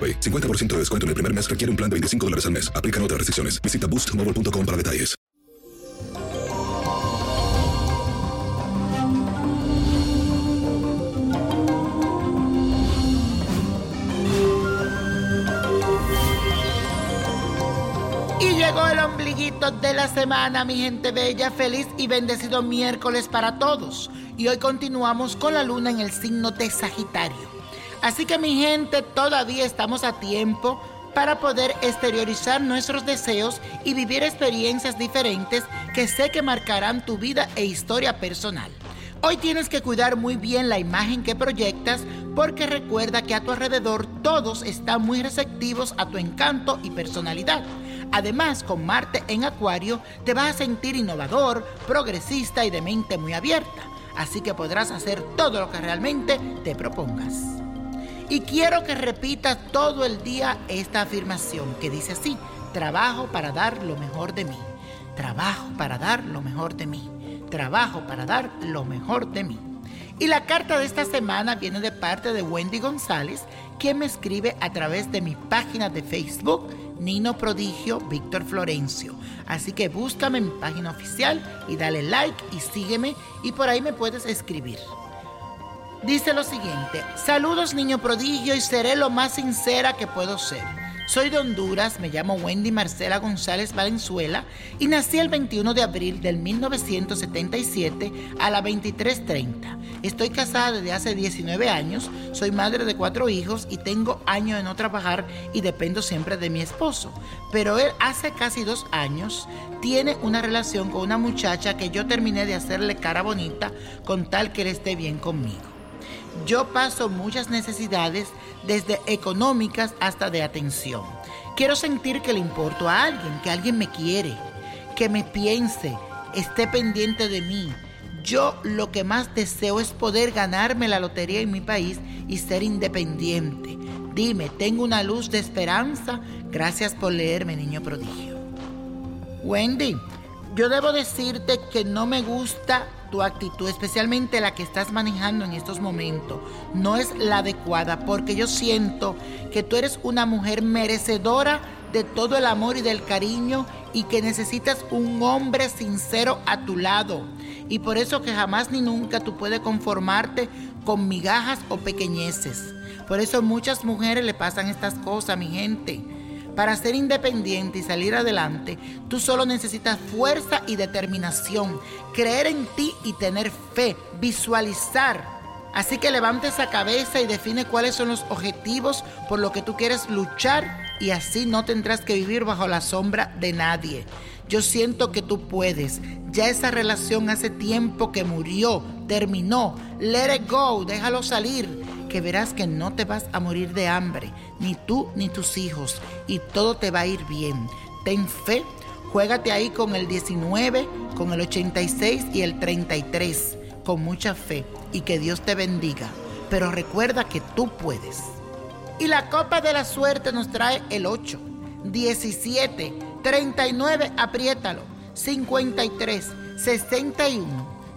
AroPay. 50% de descuento en el primer mes requiere un plan de 25 dólares al mes. Aplican otras restricciones. Visita boostmobile.com para detalles. Y llegó el ombliguito de la semana, mi gente bella, feliz y bendecido miércoles para todos. Y hoy continuamos con la luna en el signo de Sagitario. Así que mi gente, todavía estamos a tiempo para poder exteriorizar nuestros deseos y vivir experiencias diferentes que sé que marcarán tu vida e historia personal. Hoy tienes que cuidar muy bien la imagen que proyectas porque recuerda que a tu alrededor todos están muy receptivos a tu encanto y personalidad. Además, con Marte en Acuario te vas a sentir innovador, progresista y de mente muy abierta. Así que podrás hacer todo lo que realmente te propongas. Y quiero que repitas todo el día esta afirmación que dice así, trabajo para dar lo mejor de mí, trabajo para dar lo mejor de mí, trabajo para dar lo mejor de mí. Y la carta de esta semana viene de parte de Wendy González, quien me escribe a través de mi página de Facebook, Nino Prodigio Víctor Florencio. Así que búscame en mi página oficial y dale like y sígueme y por ahí me puedes escribir. Dice lo siguiente, saludos niño prodigio y seré lo más sincera que puedo ser. Soy de Honduras, me llamo Wendy Marcela González Valenzuela y nací el 21 de abril del 1977 a las 23.30. Estoy casada desde hace 19 años, soy madre de cuatro hijos y tengo años de no trabajar y dependo siempre de mi esposo. Pero él hace casi dos años tiene una relación con una muchacha que yo terminé de hacerle cara bonita con tal que él esté bien conmigo. Yo paso muchas necesidades, desde económicas hasta de atención. Quiero sentir que le importo a alguien, que alguien me quiere, que me piense, esté pendiente de mí. Yo lo que más deseo es poder ganarme la lotería en mi país y ser independiente. Dime, tengo una luz de esperanza. Gracias por leerme, niño prodigio. Wendy, yo debo decirte que no me gusta tu actitud, especialmente la que estás manejando en estos momentos, no es la adecuada porque yo siento que tú eres una mujer merecedora de todo el amor y del cariño y que necesitas un hombre sincero a tu lado. Y por eso que jamás ni nunca tú puedes conformarte con migajas o pequeñeces. Por eso muchas mujeres le pasan estas cosas, mi gente. Para ser independiente y salir adelante, tú solo necesitas fuerza y determinación, creer en ti y tener fe, visualizar. Así que levante esa cabeza y define cuáles son los objetivos por los que tú quieres luchar y así no tendrás que vivir bajo la sombra de nadie. Yo siento que tú puedes. Ya esa relación hace tiempo que murió, terminó. Let it go, déjalo salir que verás que no te vas a morir de hambre, ni tú ni tus hijos, y todo te va a ir bien. Ten fe, juégate ahí con el 19, con el 86 y el 33, con mucha fe y que Dios te bendiga. Pero recuerda que tú puedes. Y la copa de la suerte nos trae el 8, 17, 39, apriétalo, 53, 61.